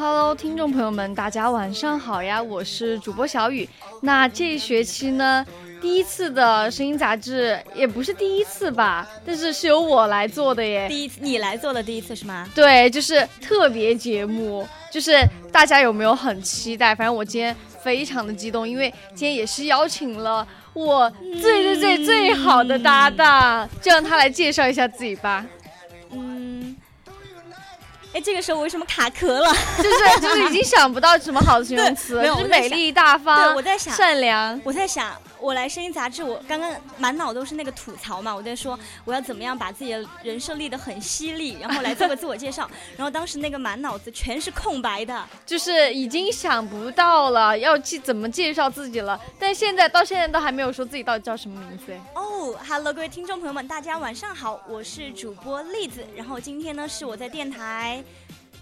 Hello，Hello，听众朋友们，大家晚上好呀！我是主播小雨。那这一学期呢，第一次的声音杂志也不是第一次吧，但是是由我来做的耶。第一次你来做的第一次是吗？对，就是特别节目，就是大家有没有很期待？反正我今天非常的激动，因为今天也是邀请了我最最最最好的搭档，就让他来介绍一下自己吧。哎，这个时候我为什么卡壳了？就是就是已经想不到什么好的形容词，就是美丽大方。对，我在想善良。我在想，我来声音杂志，我刚刚满脑都是那个吐槽嘛。我在说我要怎么样把自己的人设立得很犀利，然后来做个自我介绍。然后当时那个满脑子全是空白的，就是已经想不到了要去怎么介绍自己了。但现在到现在都还没有说自己到底叫什么名字。哦，Hello，各位听众朋友们，大家晚上好，我是主播栗子。然后今天呢是我在电台。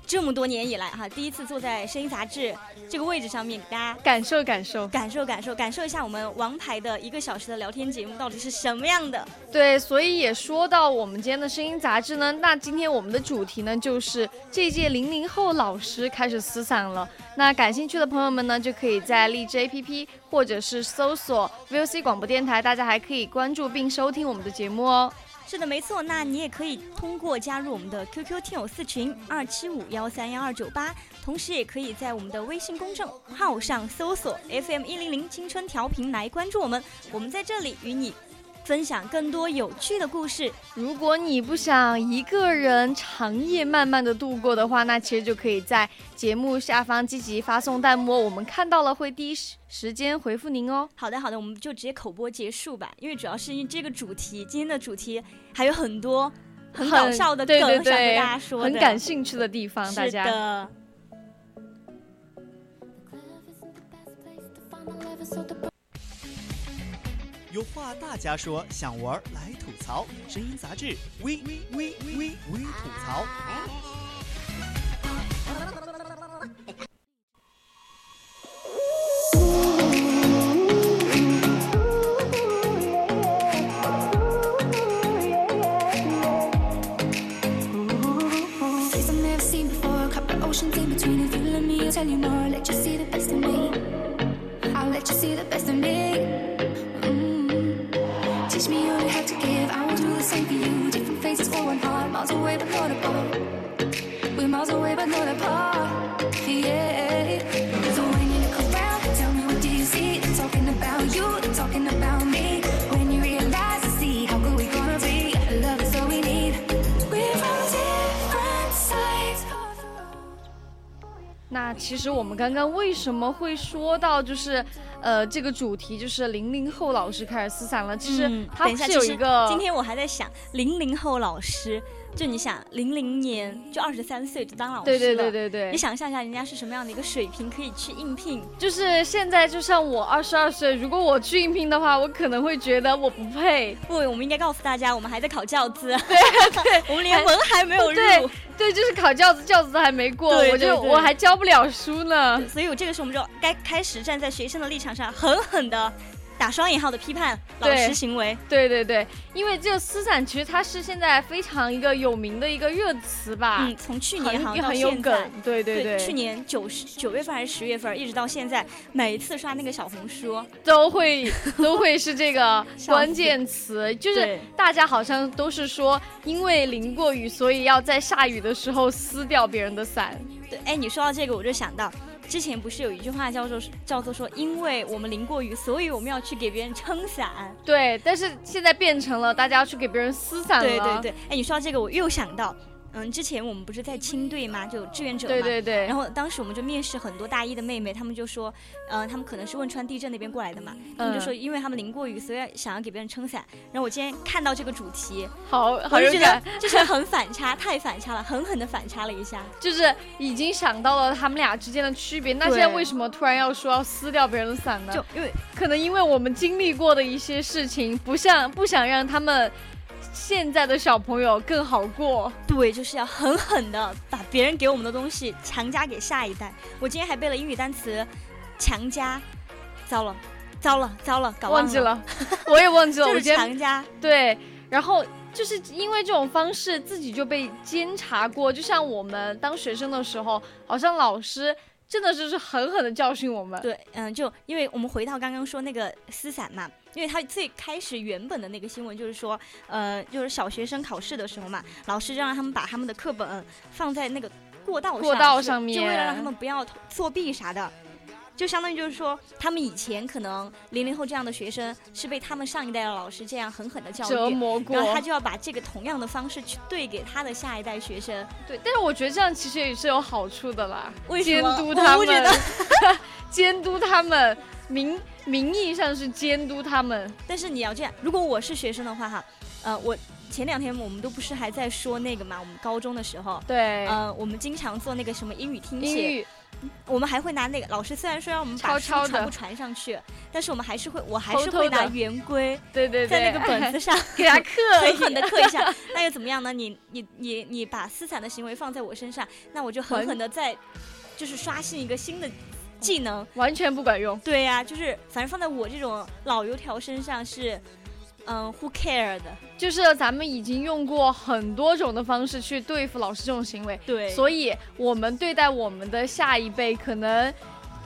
这么多年以来，哈，第一次坐在声音杂志这个位置上面，给大家感受感受，感受感受，感受一下我们王牌的一个小时的聊天节目到底是什么样的。对，所以也说到我们今天的声音杂志呢，那今天我们的主题呢，就是这届零零后老师开始思散了。那感兴趣的朋友们呢，就可以在荔枝 APP 或者是搜索 VOC 广播电台，大家还可以关注并收听我们的节目哦。是的，没错。那你也可以通过加入我们的 QQ 听友四群二七五幺三幺二九八，同时也可以在我们的微信公众号上搜索 FM 一零零青春调频来关注我们。我们在这里与你。分享更多有趣的故事。如果你不想一个人长夜漫漫的度过的话，那其实就可以在节目下方积极发送弹幕，我们看到了会第一时时间回复您哦。好的，好的，我们就直接口播结束吧，因为主要是因为这个主题，今天的主题还有很多很搞笑的梗想跟大家说，很感兴趣的地方，大家。有话大家说，想玩来吐槽。声音杂志，微微微微微吐槽。那其实我们刚刚为什么会说到就是，呃，这个主题就是零零后老师开始思想了。其实它是有一个，今天我还在想零零后老师。就你想，零零年就二十三岁就当老师了，对对对对对。你想象一下，人家是什么样的一个水平，可以去应聘？就是现在，就像我二十二岁，如果我去应聘的话，我可能会觉得我不配。不，我们应该告诉大家，我们还在考教资，对对，我们连文还没有入，对，就是考教资，教资还没过，我就我还教不了书呢。所以我这个时候我们就该开始站在学生的立场上，狠狠的。打双引号的批判老师行为，对对对，因为这个思散其实它是现在非常一个有名的一个热词吧。嗯，从去年好像很有梗，对对对，去年九十九月份还是十月份，一直到现在，每一次刷那个小红书都会都会是这个 关键词，就是大家好像都是说，因为淋过雨，所以要在下雨的时候撕掉别人的伞。对，哎，你说到这个，我就想到。之前不是有一句话叫做叫做说，因为我们淋过雨，所以我们要去给别人撑伞。对，但是现在变成了大家要去给别人撕伞了。对对对，哎，你说到这个，我又想到，嗯，之前我们不是在青队嘛，就志愿者嘛。对对对。然后当时我们就面试很多大一的妹妹，她们就说，呃，她们可能是汶川地震那边过来的嘛，她们就说，因为她们淋过雨，所以想要给别人撑伞。然后我今天看到这个主题，好，好就觉得就是很反差，太反差了，狠狠的反差了一下。就是已经想到了他们俩之间的区别，那现在为什么突然要说要撕掉别人的伞呢？就因为可能因为我们经历过的一些事情，不像不想让他们。现在的小朋友更好过，对，就是要狠狠的把别人给我们的东西强加给下一代。我今天还背了英语单词，强加，糟了，糟了，糟了，搞忘记了，我也忘记了。就是强加，对，然后就是因为这种方式自己就被监察过，就像我们当学生的时候，好像老师。真的就是狠狠的教训我们。对，嗯，就因为我们回到刚刚说那个撕伞嘛，因为他最开始原本的那个新闻就是说，呃，就是小学生考试的时候嘛，老师就让他们把他们的课本放在那个过道上，过道上面，就为了让他们不要作弊啥的。就相当于就是说，他们以前可能零零后这样的学生是被他们上一代的老师这样狠狠的教育折磨过，然后他就要把这个同样的方式去对给他的下一代学生。对，但是我觉得这样其实也是有好处的啦，监督他们，监督他们，名名义上是监督他们，但是你要这样，如果我是学生的话哈，呃，我前两天我们都不是还在说那个嘛，我们高中的时候，对，呃，我们经常做那个什么英语听写。我们还会拿那个老师虽然说让我们把书全部传上去，但是我们还是会，我还是会拿圆规，对对，在那个本子上 给他刻，狠狠的刻一下。那又怎么样呢？你你你你把撕伞的行为放在我身上，那我就狠狠的在，就是刷新一个新的技能，完全不管用。对呀，就是反正放在我这种老油条身上是。嗯，Who cared？就是咱们已经用过很多种的方式去对付老师这种行为，对，所以我们对待我们的下一辈，可能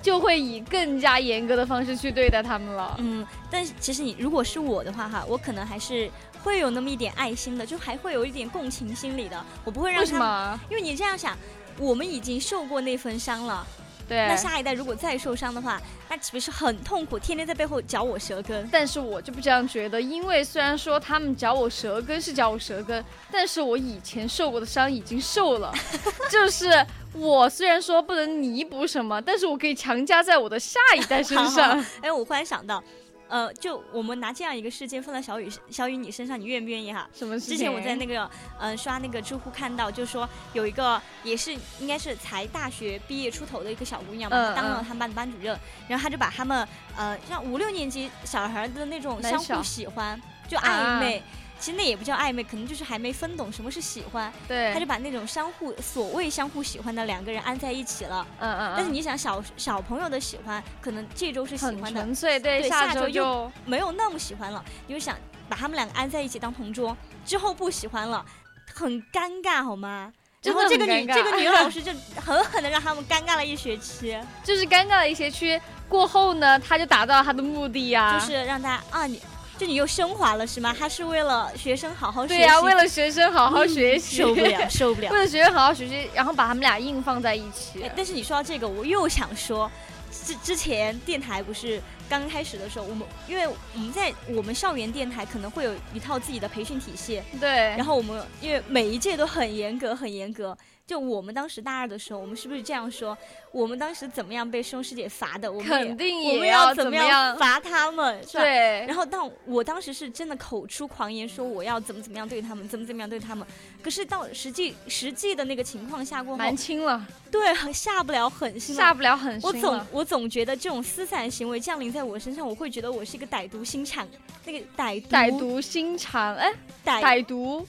就会以更加严格的方式去对待他们了。嗯，但是其实你如果是我的话，哈，我可能还是会有那么一点爱心的，就还会有一点共情心理的，我不会让他，为什么？因为你这样想，我们已经受过那份伤了。对，那下一代如果再受伤的话，那岂不是很痛苦？天天在背后嚼我舌根。但是我就不这样觉得，因为虽然说他们嚼我舌根是嚼我舌根，但是我以前受过的伤已经受了，就是我虽然说不能弥补什么，但是我可以强加在我的下一代身上。哎，我忽然想到。呃，就我们拿这样一个事件放在小雨小雨你身上，你愿不愿意哈？什么事？之前我在那个嗯刷那个知乎看到，就说有一个也是应该是才大学毕业出头的一个小姑娘嘛，当了他们班的班主任，然后她就把他们呃像五六年级小孩的那种相互喜欢就暧昧。其实那也不叫暧昧，可能就是还没分懂什么是喜欢。对，他就把那种相互所谓相互喜欢的两个人安在一起了。嗯嗯。但是你想，小小朋友的喜欢，可能这周是喜欢的，纯粹对，下周就没有那么喜欢了。你就想把他们两个安在一起当同桌，之后不喜欢了，很尴尬好吗？然后这个女这个女老师 就狠狠的让他们尴尬了一学期，就是尴尬了一学期过后呢，他就达到他的目的呀，就是让他啊你。就你又升华了是吗？他是为了学生好好学习。对呀，为了学生好好学习。受不了，受不了。为了学生好好学习，然后把他们俩硬放在一起。但是你说到这个，我又想说，之之前电台不是刚开始的时候，我们因为我们在我们校园电台可能会有一套自己的培训体系。对。然后我们因为每一届都很严格，很严格。就我们当时大二的时候，我们是不是这样说？我们当时怎么样被师兄师姐罚的？我们肯定也要怎么样罚他们？对。然后，但我当时是真的口出狂言，说我要怎么怎么样对他们，怎么怎么样对他们。可是到实际实际的那个情况下过后，蛮轻了。对，下不了狠心，下不了狠心。我总我总觉得这种私散行为降临在我身上，我会觉得我是一个歹毒心肠，那个歹毒歹毒心肠，哎，歹歹毒。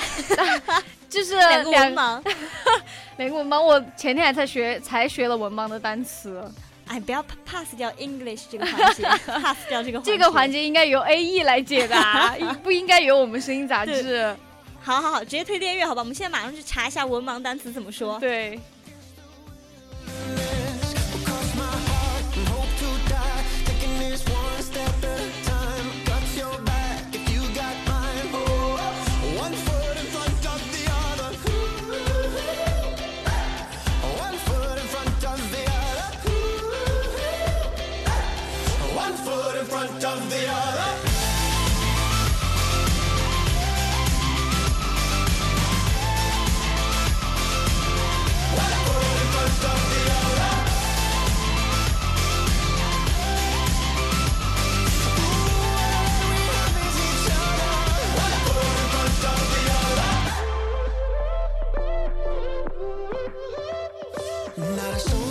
就是两个文盲，两个文盲。我前天还在学，才学了文盲的单词。哎，不要 pass 掉 English 这个环节，pass 掉这个环节。这个环节应该由 A E 来解答，不应该由我们声音杂志。好好好，直接推电乐，好吧？我们现在马上去查一下文盲单词怎么说。对。Naar de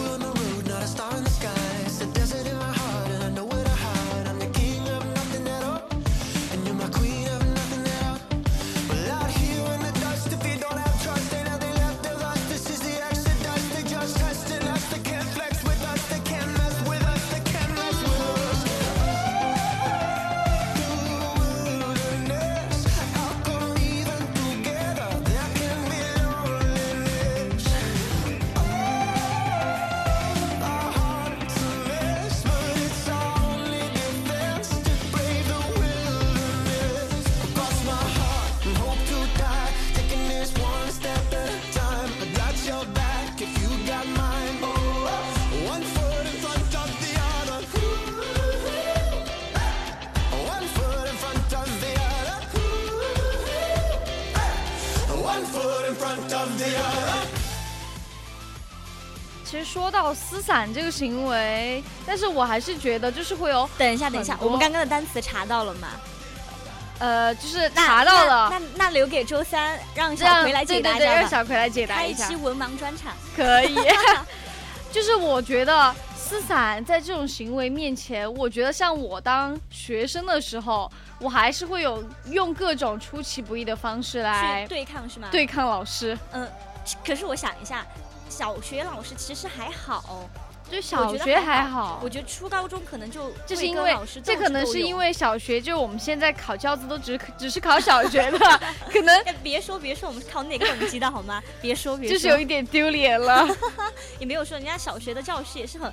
其实说到撕伞这个行为，但是我还是觉得就是会有等一下，等一下，我们刚刚的单词查到了吗？呃，就是查到了，那那那留给周三，让小葵来解答一下吧。让小葵来解答一下一期，文盲专场，可以。就是我觉得撕伞在这种行为面前，我觉得像我当学生的时候，我还是会有用各种出其不意的方式来对抗是吗？，对抗老师。嗯。可是我想一下，小学老师其实还好，就小学还还好我，觉得初高中可能就会这是因为这可能是因为小学就我们现在考教资都只 只是考小学的，可能哎，别说别说，我们是考哪个等级的好吗？别说别说，就是有一点丢脸了，也没有说人家小学的教师也是很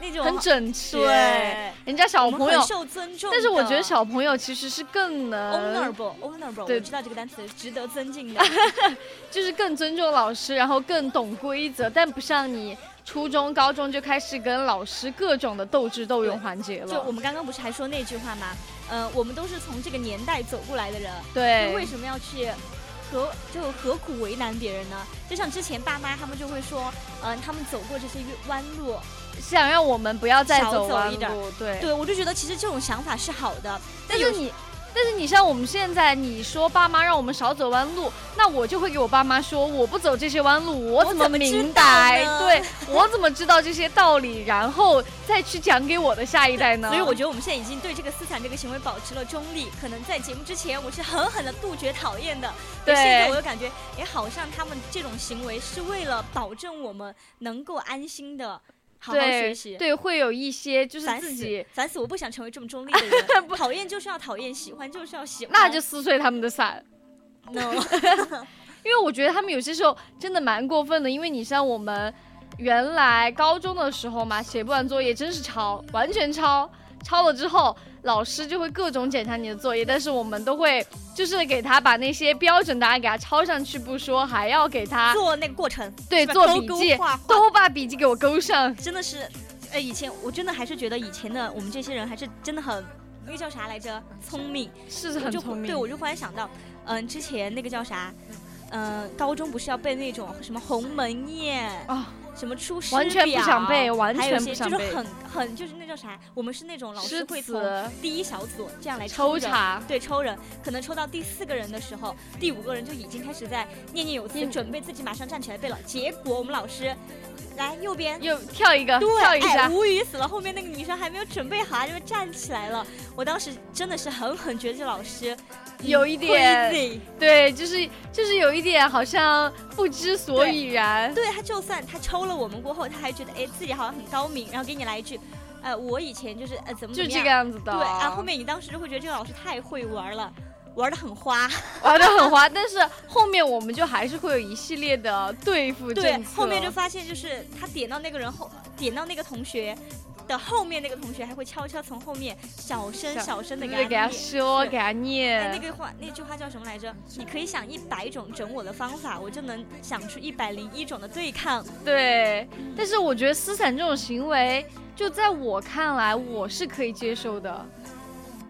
那种很整齐。对，人家小朋友很，受尊重。但是我觉得小朋友其实是更能，honorable honorable，对我知道这个单词，值得尊敬的。就是更尊重老师，然后更懂规则，但不像你初中、高中就开始跟老师各种的斗智斗勇环节了。就我们刚刚不是还说那句话吗？呃，我们都是从这个年代走过来的人，对就为什么要去何就何苦为难别人呢？就像之前爸妈他们就会说，嗯、他们走过这些弯路，想让我们不要再走弯走一点路，对。对我就觉得其实这种想法是好的，但是你，但是你像我们现在，你说爸妈让我们少走弯路，那我就会给我爸妈说，我不走这些弯路，我我怎么明白？呢对我怎么知道这些道理，然后再去讲给我的下一代呢？所以我觉得我们现在已经对这个思想这个行为保持了中立。可能在节目之前，我是狠狠的杜绝讨厌的。对现在我又感觉，哎，好像他们这种行为是为了保证我们能够安心的好好学对习。对，会有一些就是自己，！烦死！我不想成为这么中立的人。讨厌就是要讨厌，喜欢就是要喜欢。那就撕碎他们的伞。no。因为我觉得他们有些时候真的蛮过分的，因为你像我们原来高中的时候嘛，写不完作业真是抄，完全抄，抄了之后老师就会各种检查你的作业，但是我们都会就是给他把那些标准答案给他抄上去不说，还要给他做那个过程，对做笔记都把笔记给我勾上。真的是，呃，以前我真的还是觉得以前的我们这些人还是真的很，那个叫啥来着？聪明，是很聪明，对我就忽然想到，嗯、之前那个叫啥？嗯、高中不是要背那种什么鸿门宴啊什么出师完全不表想背完全不想背些就是很很就是那叫啥？我们是那种老师会从第一小组这样来抽查对，抽人，可能抽到第四个人的时候，第五个人就已经开始在念念有词，准备自己马上站起来背了。结果我们老师来右边又跳一个，对，哎，跳一下，无语死了。后面那个女生还没有准备好，就站起来了。我当时真的是狠狠觉得这老师嗯有一点 crazy 对，就是就是有一点好像不知所以然。对他就算他抽了我们过后，他还觉得哎自己好像很高明，然后给你来一句，呃，我以前就是呃怎么就这怎么样个样子的。对，啊，后面你当时就会觉得这个老师太会玩了，玩的很花。玩的很花，但是后面我们就还是会有一系列的对付对政，策。后面就发现就是他点到那个人后，点到那个同学的后面，那个同学还会悄悄从后面小声小小声的给他给他念。说，给他哎，念。那个话，那句话叫什么来着？你可以想一百种整我的方法，我就能想出一百零一种的对抗。对，但是我觉得撕伞这种行为，就在我看来，我是可以接受的。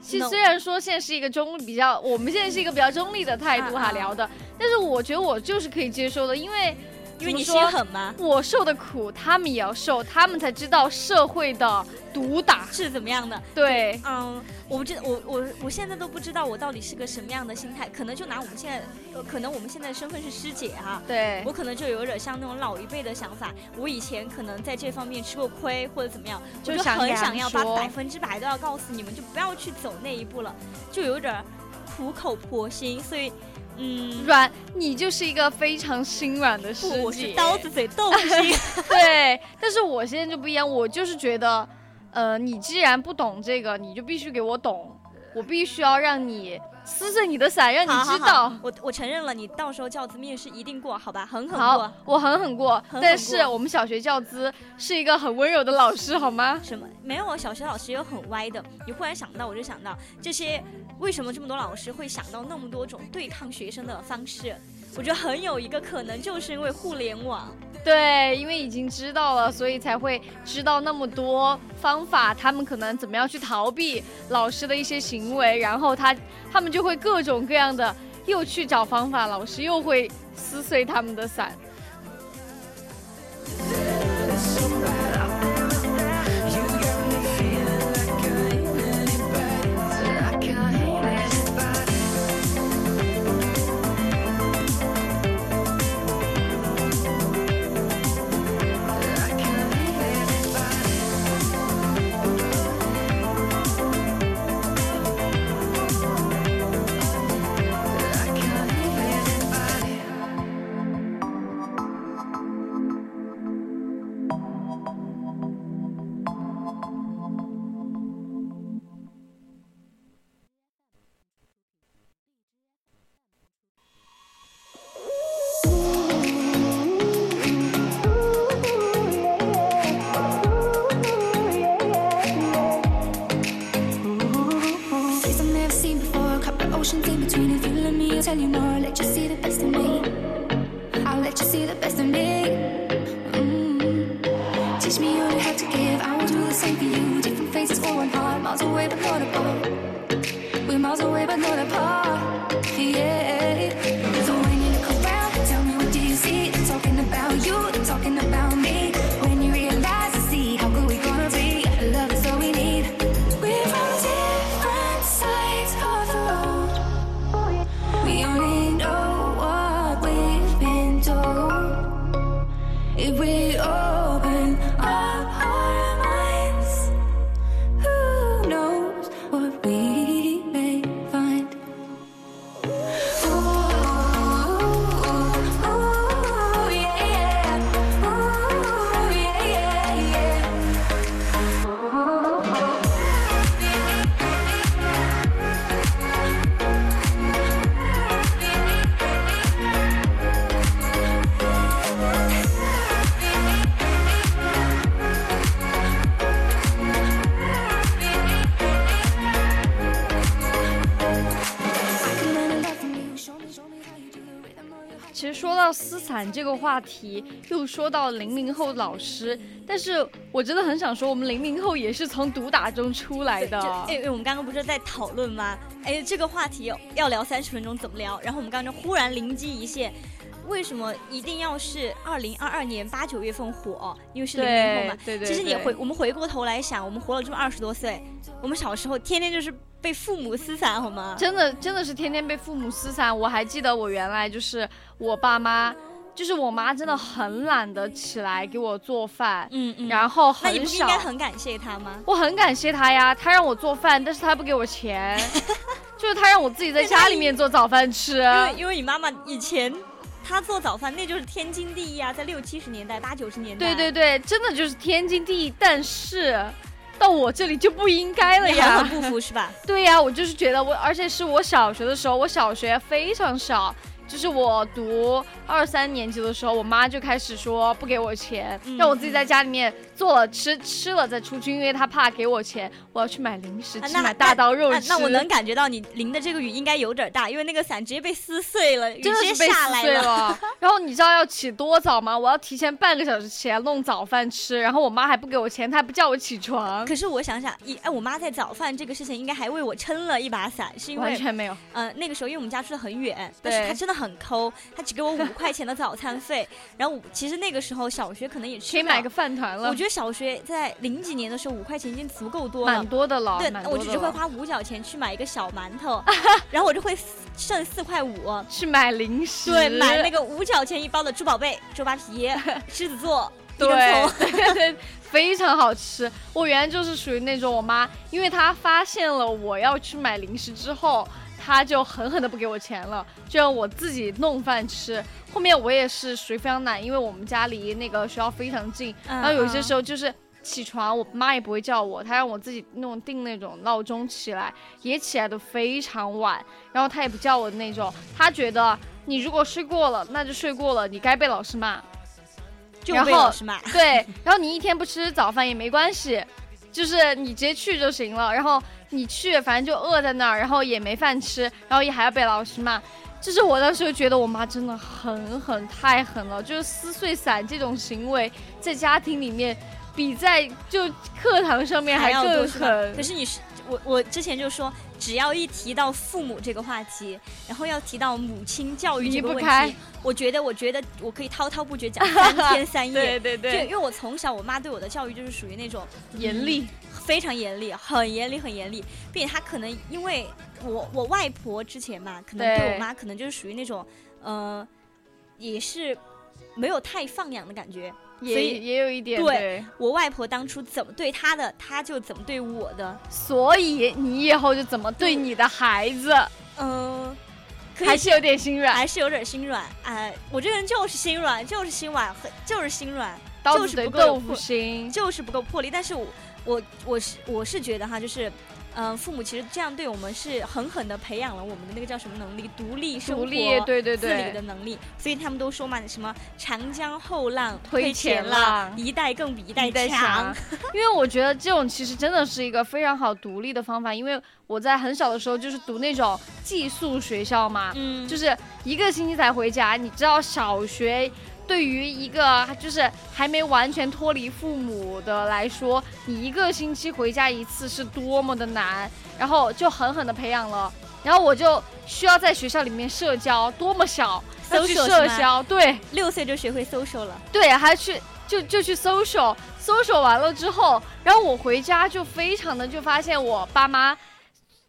其实虽然说现在是一个中比较，我们现在是一个比较中立的态度哈聊的，但是我觉得我就是可以接受的，因为因为你说心狠吗？我受的苦，他们也要受，他们才知道社会的毒打。是怎么样的？对，嗯，我不知我我我现在都不知道我到底是个什么样的心态，可能就拿我们现在，呃可能我们现在身份是师姐哈、对我，可能就有点像那种老一辈的想法，我以前可能在这方面吃过亏或者怎么样，我就很想要把百分之百都要告诉你们，就不要去走那一步了，就有点儿苦口婆心，所以，嗯，软，你就是一个非常心软的师姐，我是。刀子嘴豆腐心，对，但是我现在就不一样，我就是觉得，呃，你既然不懂这个，你就必须给我懂，我必须要让你撕碎你的伞，让你好好好知道。我我承认了，你到时候教资面试一定过，好吧，狠狠过。，我狠狠过，狠但是我们小学教资是一个很温柔的老师，好吗？什么？没有啊，小学老师也有很歪的。你忽然想到，我就想到这些，为什么这么多老师会想到那么多种对抗学生的方式？我觉得很有一个可能，就是因为互联网。对，因为已经知道了，所以才会知道那么多方法，他们可能怎么样去逃避老师的一些行为，然后他他们就会各种各样的又去找方法，老师又会撕碎他们的伞。Oceans in between. If you let me, I'll tell you more. Let you see the best of me. I'll let you see the best of me. Mm. Teach me all you have to give. I will do the same for you. Different faces for one heart, miles away but not apart. We're miles away but not apart. 伞这个话题，又说到零零后老师，但是我真的很想说，我们零零后也是从毒打中出来的。就哎，哎我们刚刚不是在讨论吗？哎，这个话题要聊三十分钟，怎么聊？然后我们刚刚就忽然灵机一现，为什么一定要是二零二二年八九月份火？因为是零零后嘛。对对对其实你回我们回过头来想，我们活了这么二十多岁，我们小时候天天就是被父母撕散，好吗？真的真的是天天被父母撕散。我还记得我原来就是我爸妈，就是我妈真的很懒得起来给我做饭，嗯嗯。然后那你不是应。该很感谢她吗？我很感谢她呀，她让我做饭，但是她不给我钱，就是她让我自己在家里面做早饭吃。因为因为你妈妈以前她做早饭，那就是天经地义啊，在六七十年代、八九十年代。对对对，真的就是天经地义，但是到我这里就不应该了呀。很很不服是吧？对呀、我就是觉得我，而且是我小学的时候，我小学非常小，就是我读二三年级的时候，我妈就开始说不给我钱，嗯让我自己在家里面做了吃，吃了再出去，因为他怕给我钱，我要去买零食，啊去买大刀肉吃。那那我能感觉到你淋的这个雨应该有点大，因为那个伞直接被撕碎了，雨直接下来碎了。然后你知道要起多早吗？我要提前半个小时起来弄早饭吃，然后我妈还不给我钱，她还不叫我起床，可是我想想，一哎，我妈在早饭这个事情应该还为我撑了一把伞，是因为完全没有。呃那个时候因为我们家住的很远，但是对她真的很抠，她只给我五块钱的早餐费。然后其实那个时候小学可能也吃可以买个饭团了，我觉得小学在零几年的时候五块钱已经足够多了蛮。多的了。对我只是会花五角钱去买一个小馒头，然后我就会剩四块五，去买零食，对，买那个五角钱一包的猪宝贝、猪扒皮、狮子座、对葱。对对，非常好吃。我原来就是属于那种我妈，因为她发现了我要去买零食之后，她就狠狠的不给我钱了，就让我自己弄饭吃。后面我也是属于非常懒，因为我们家离那个学校非常近，嗯然后有些时候就是。起床，我妈也不会叫我，她让我自己那种定那种闹钟起来，也起来的非常晚，然后她也不叫我的那种，她觉得你如果睡过了，那就睡过了，你该被老师骂，就然后被老师骂。对，然后你一天不吃早饭也没关系，就是你直接去就行了。然后你去，反正就饿在那儿，然后也没饭吃，然后也还要被老师骂。就是我当时就觉得我妈真的很狠，太狠了。就是撕碎伞这种行为，在家庭里面比在就课堂上面还要更狠可。是你是我我之前就说，只要一提到父母这个话题，然后要提到母亲教育这个问题，我觉得我觉得我可以滔滔不绝讲三天三夜。对就因为我从小我妈对我的教育就是属于那种严厉，非常严厉，很严厉，很严厉，并且她可能因为我我外婆之前嘛，可能对对我妈可能就是属于那种，呃，也是没有太放养的感觉。所也以也有一点对我外婆当初怎么对她的，她就怎么对我的。所以你以后就怎么对你的孩子，嗯、可以还是有点心软，还是有点心软。哎、我这个人就是心软，就是心软，很就是心软，就是不够。就是不够魄力。但是我我我是我是觉得哈，就是。嗯、父母其实这样对我们是狠狠的培养了我们的那个叫什么能力，独立生活、独立，对对自理的对，能力。所以他们都说嘛，什么长江后浪推前前浪一代更比一代强。因为我觉得这种其实真的是一个非常好独立的方法，因为我在很小的时候就是读那种寄宿学校嘛，嗯，就是一个星期才回家。你知道小学对于一个就是还没完全脱离父母的来说，你一个星期回家一次是多么的难，然后就狠狠的培养了。然后我就需要在学校里面社交，多么小，要去社交，对六岁就学会 social 了。对，还去就就去 social social 完了之后，然后我回家就非常的就发现我爸妈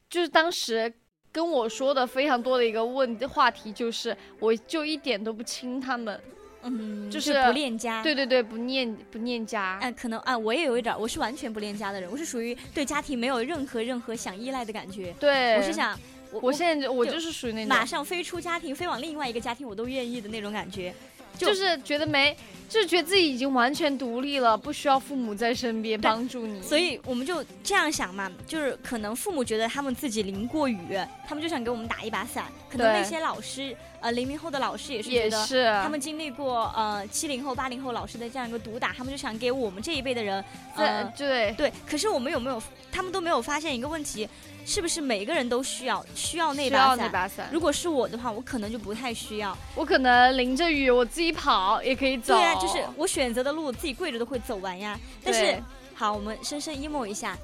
就是当时跟我说的非常多的一个问话题，就是我就一点都不亲他们，嗯，就是不恋家。对对对，不念不念家，哎，可能啊，我也有一点，我是完全不恋家的人，我是属于对家庭没有任何任何想依赖的感觉。对，我是想，我我现在就我就就是属于那种，马上飞出家庭，飞往另外一个家庭，我都愿意的那种感觉。就就是觉得没，就是觉得自己已经完全独立了，不需要父母在身边帮助你，所以我们就这样想嘛，就是可能父母觉得他们自己淋过雨，他们就想给我们打一把伞。可能那些老师，呃，零零后的老师也是觉得。他们经历过呃七零后、八零后老师的这样一个毒打，他们就想给我们这一辈的人，在呃，对对。可是我们有没有，他们都没有发现一个问题，是不是每个人都需要需要那需要把伞？那把伞。如果是我的话，我可能就不太需要。我可能淋着雨，我自己跑也可以走。对啊，就是我选择的路，自己跪着都会走完呀。但是好，我们深深 emo 一下，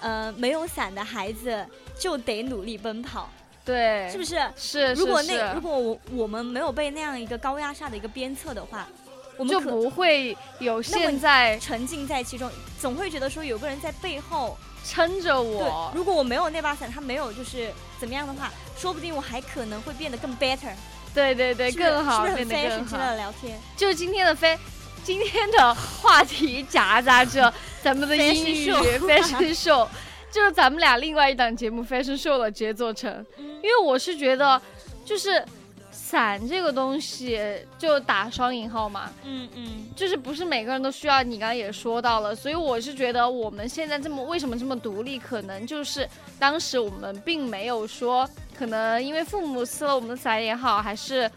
呃，没有伞的孩子就得努力奔跑，对，是不是？是？是，如果那如果我我们没有被那样一个高压下的一个鞭策的话，我们就不会有现在沉浸在其中，总会觉得说有个人在背后。撑着对我，。如果我没有那把伞，他没有就是怎么样的话，说不定我还可能会变得更 better，对对对，是是更好，是不是很变得 fashion 更之类的好。聊天？就今天的飞，今天的话题夹杂着 咱们的英语 fashion show，就是咱们俩另外一档节目 fashion show 的直接做成。嗯因为我是觉得，就是伞这个东西就打双引号嘛，嗯嗯，就是不是每个人都需要，你刚刚也说到了，所以我是觉得我们现在这么为什么这么独立，可能就是当时我们并没有说，可能因为父母撕了我们的伞也好，还是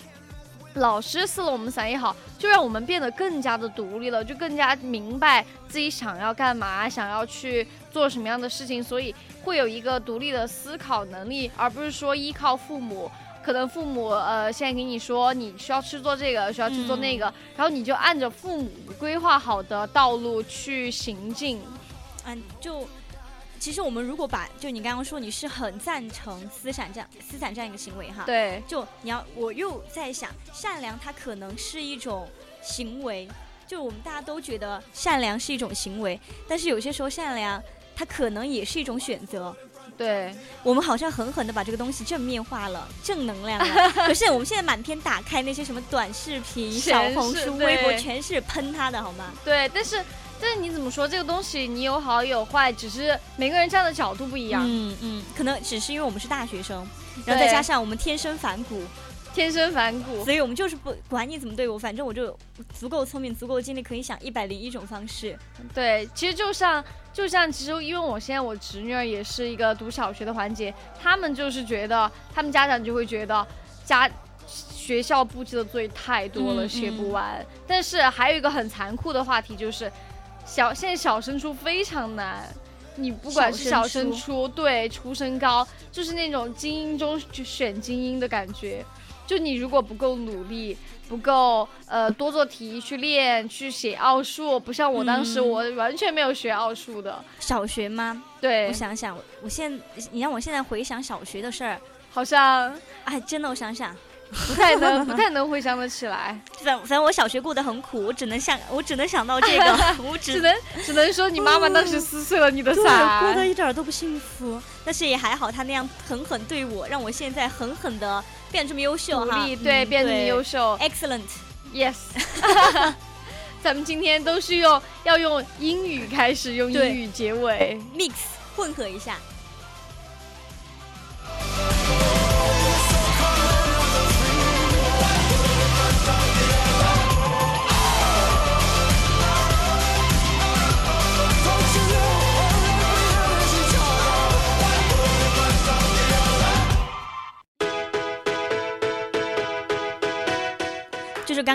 老师撕了我们的伞也好，就让我们变得更加的独立了，就更加明白自己想要干嘛，想要去做什么样的事情，所以会有一个独立的思考能力，而不是说依靠父母。可能父母呃现在给你说你需要去做这个，需要去做那个，然后你就按着父母规划好的道路去行进。嗯，就其实我们如果把就你刚刚说你是很赞成思想这样思想这样一个行为哈，，对，就你要我又在想，善良它可能是一种行为，就我们大家都觉得善良是一种行为，但是有些时候善良它可能也是一种选择。对，我们好像狠狠的把这个东西正面化了，正能量了。可是我们现在满天打开那些什么短视频、小红书、微博，全是喷他的好吗？对，但是但是你怎么说这个东西你有好有坏，只是每个人站的角度不一样，嗯嗯，可能只是因为我们是大学生，然后再加上我们天生反骨，天生反骨。所以我们就是不管你怎么对我，反正我就足够聪明、足够精力，可以想一百零一种方式。对，其实就像就像其实因为我现在我侄女儿也是一个读小学的环节，他们就是觉得他们家长就会觉得家。学校布置的作业太多了，嗯写不嗯完。但是还有一个很残酷的话题，就是小现在小升初非常难。你不管是小小升升初，对，初升高，就是那种精英中去选精英的感觉。就你如果不够努力，不够呃多做题去练去写奥数，不像我当时嗯我完全没有学奥数的。小学吗？对我，想想，我现你让我现在回想小学的事儿，好像哎，真的，我想想，不太能 不太能回想得起来，反反正我小学过得很苦，我只能想，我只能想到这个，我只只能只能说你妈妈当时撕碎了你的伞，过得。一点儿都不幸福。但是也还好，她那样狠狠对我，让我现在狠狠的变这么优秀哈。努力对，嗯变这么优秀，excellent。，yes。咱们今天都是用要用英语开始，用英语结尾。mix 混合一下。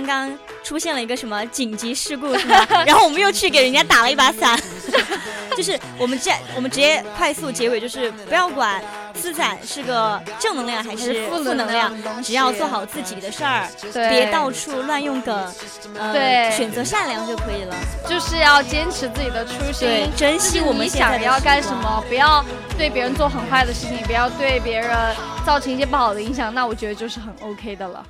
刚刚出现了一个什么紧急事故是吗？然后我们又去给人家打了一把伞，就是我们这我们直接快速结尾，就是不要管思伞是个正能量还是是负负能能量只要做好自己的事儿，对，别到处乱用梗，呃，对选择善良就可以了。就是要坚持自己的初心对，珍惜我们想要干什么，不要对别人做很坏的事情，不要对别人造成一些不好的影响，那我觉得就是很 OK 的了。